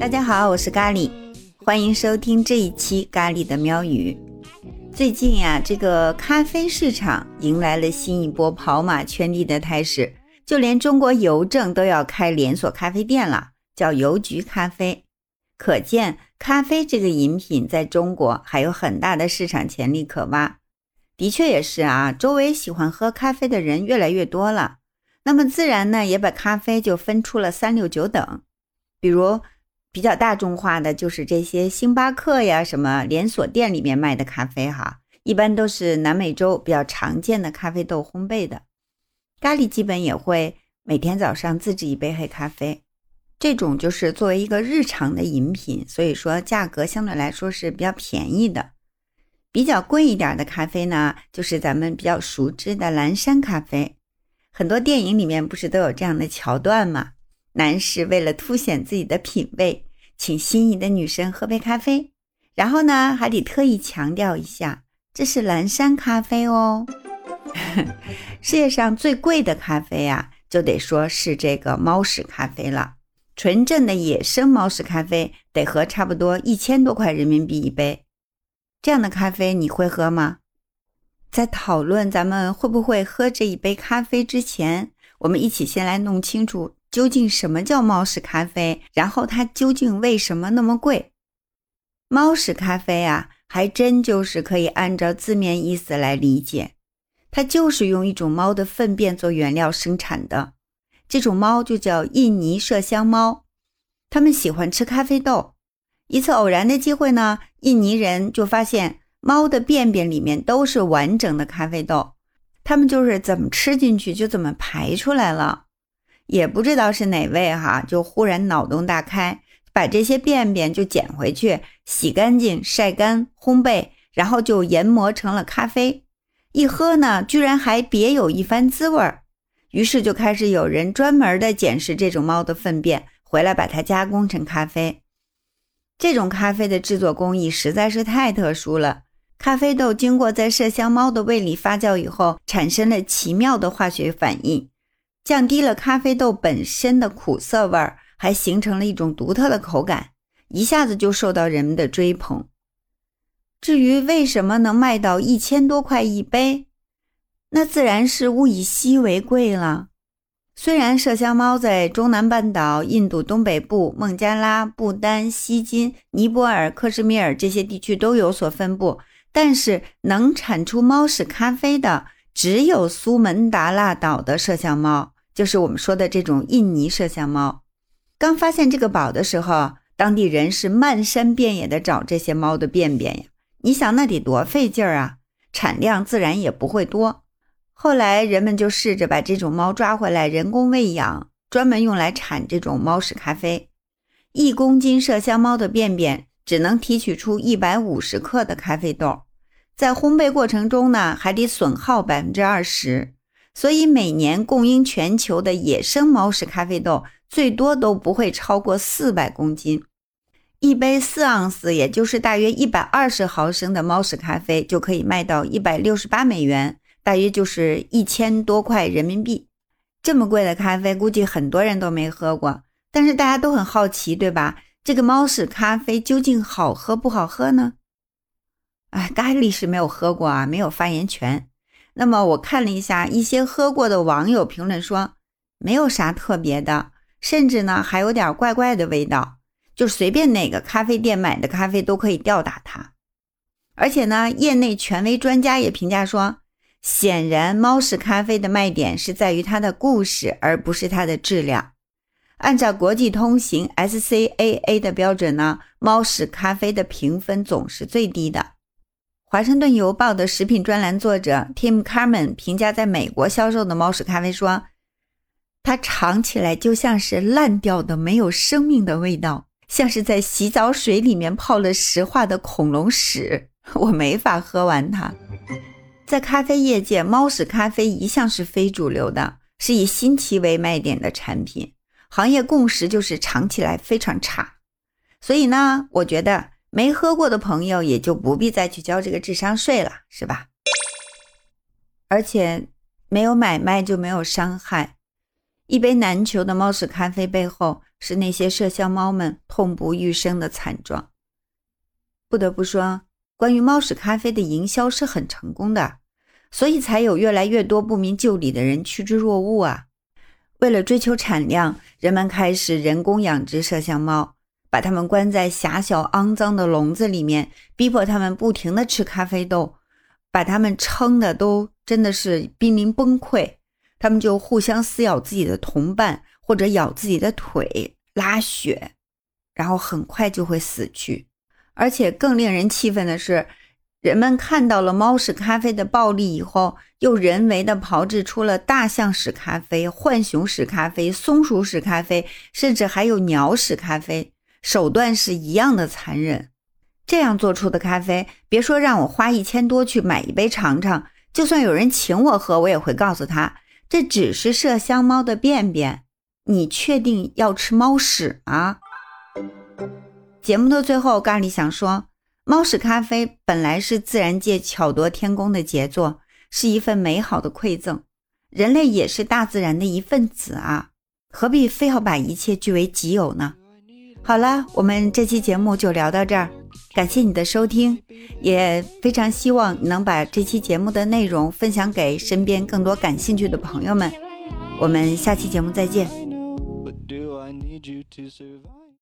大家好，我是咖喱，欢迎收听这一期咖喱的喵语。最近呀，这个咖啡市场迎来了新一波跑马圈地的态势，就连中国邮政都要开连锁咖啡店了，叫邮局咖啡。可见，咖啡这个饮品在中国还有很大的市场潜力可挖。的确也是啊，周围喜欢喝咖啡的人越来越多了，那么自然呢，也把咖啡就分出了三六九等。比如比较大众化的就是这些星巴克呀什么连锁店里面卖的咖啡哈，一般都是南美洲比较常见的咖啡豆烘焙的。咖喱基本也会每天早上自制一杯黑咖啡，这种就是作为一个日常的饮品，所以说价格相对来说是比较便宜的。比较贵一点的咖啡呢，就是咱们比较熟知的蓝山咖啡。很多电影里面不是都有这样的桥段吗？男士为了凸显自己的品味，请心仪的女生喝杯咖啡，然后呢还得特意强调一下，这是蓝山咖啡哦。世界上最贵的咖啡啊，就得说是这个猫屎咖啡了。纯正的野生猫屎咖啡得合差不多一千多块人民币一杯。这样的咖啡你会喝吗？在讨论咱们会不会喝这一杯咖啡之前，我们一起先来弄清楚究竟什么叫猫屎咖啡，然后它究竟为什么那么贵？猫屎咖啡啊，还真就是可以按照字面意思来理解，它就是用一种猫的粪便做原料生产的。这种猫就叫印尼麝香猫，它们喜欢吃咖啡豆。一次偶然的机会呢，印尼人就发现猫的便便里面都是完整的咖啡豆，它们就是怎么吃进去就怎么排出来了。也不知道是哪位哈，就忽然脑洞大开，把这些便便就捡回去，洗干净、晒干、烘焙，然后就研磨成了咖啡。一喝呢，居然还别有一番滋味儿。于是就开始有人专门的捡拾这种猫的粪便，回来把它加工成咖啡。这种咖啡的制作工艺实在是太特殊了。咖啡豆经过在麝香猫的胃里发酵以后，产生了奇妙的化学反应，降低了咖啡豆本身的苦涩味儿，还形成了一种独特的口感，一下子就受到人们的追捧。至于为什么能卖到一千多块一杯，那自然是物以稀为贵了。虽然麝香猫在中南半岛、印度东北部、孟加拉、不丹、锡金、尼泊尔、克什米尔这些地区都有所分布，但是能产出猫屎咖啡的只有苏门答腊岛的麝香猫，就是我们说的这种印尼麝香猫。刚发现这个宝的时候，当地人是漫山遍野的找这些猫的便便呀。你想那得多费劲儿啊，产量自然也不会多。后来人们就试着把这种猫抓回来，人工喂养，专门用来产这种猫屎咖啡。一公斤麝香猫的便便只能提取出一百五十克的咖啡豆，在烘焙过程中呢，还得损耗百分之二十。所以每年供应全球的野生猫屎咖啡豆最多都不会超过四百公斤。一杯四盎司，也就是大约一百二十毫升的猫屎咖啡，就可以卖到一百六十八美元。大约就是一千多块人民币，这么贵的咖啡，估计很多人都没喝过。但是大家都很好奇，对吧？这个猫屎咖啡究竟好喝不好喝呢？哎，咖喱是没有喝过啊，没有发言权。那么我看了一下一些喝过的网友评论说，没有啥特别的，甚至呢还有点怪怪的味道，就随便哪个咖啡店买的咖啡都可以吊打它。而且呢，业内权威专家也评价说。显然，猫屎咖啡的卖点是在于它的故事，而不是它的质量。按照国际通行 SCAA 的标准呢，猫屎咖啡的评分总是最低的。华盛顿邮报的食品专栏作者 Tim Carmen 评价在美国销售的猫屎咖啡说：“它尝起来就像是烂掉的、没有生命的味道，像是在洗澡水里面泡了石化的恐龙屎，我没法喝完它。”在咖啡业界，猫屎咖啡一向是非主流的，是以新奇为卖点的产品。行业共识就是尝起来非常差。所以呢，我觉得没喝过的朋友也就不必再去交这个智商税了，是吧？而且没有买卖就没有伤害，一杯难求的猫屎咖啡背后，是那些麝香猫们痛不欲生的惨状。不得不说，关于猫屎咖啡的营销是很成功的，所以才有越来越多不明就里的人趋之若鹜啊。为了追求产量，人们开始人工养殖麝香猫，把它们关在狭小肮脏的笼子里面，逼迫它们不停地吃咖啡豆，把它们撑的都真的是濒临崩溃。他们就互相撕咬自己的同伴，或者咬自己的腿、拉血，然后很快就会死去。而且更令人气愤的是，人们看到了猫屎咖啡的暴利以后，又人为的炮制出了大象屎咖啡、浣熊屎咖啡、松鼠屎咖啡，甚至还有鸟屎咖啡，手段是一样的残忍。这样做出的咖啡，别说让我花一千多去买一杯尝尝，就算有人请我喝，我也会告诉他。这只是麝香猫的便便，你确定要吃猫屎吗？节目的最后，咖喱想说，猫屎咖啡本来是自然界巧夺天工的杰作，是一份美好的馈赠。人类也是大自然的一份子啊，何必非要把一切据为己有呢？好了，我们这期节目就聊到这儿。感谢你的收听，也非常希望你能把这期节目的内容分享给身边更多感兴趣的朋友们。我们下期节目再见。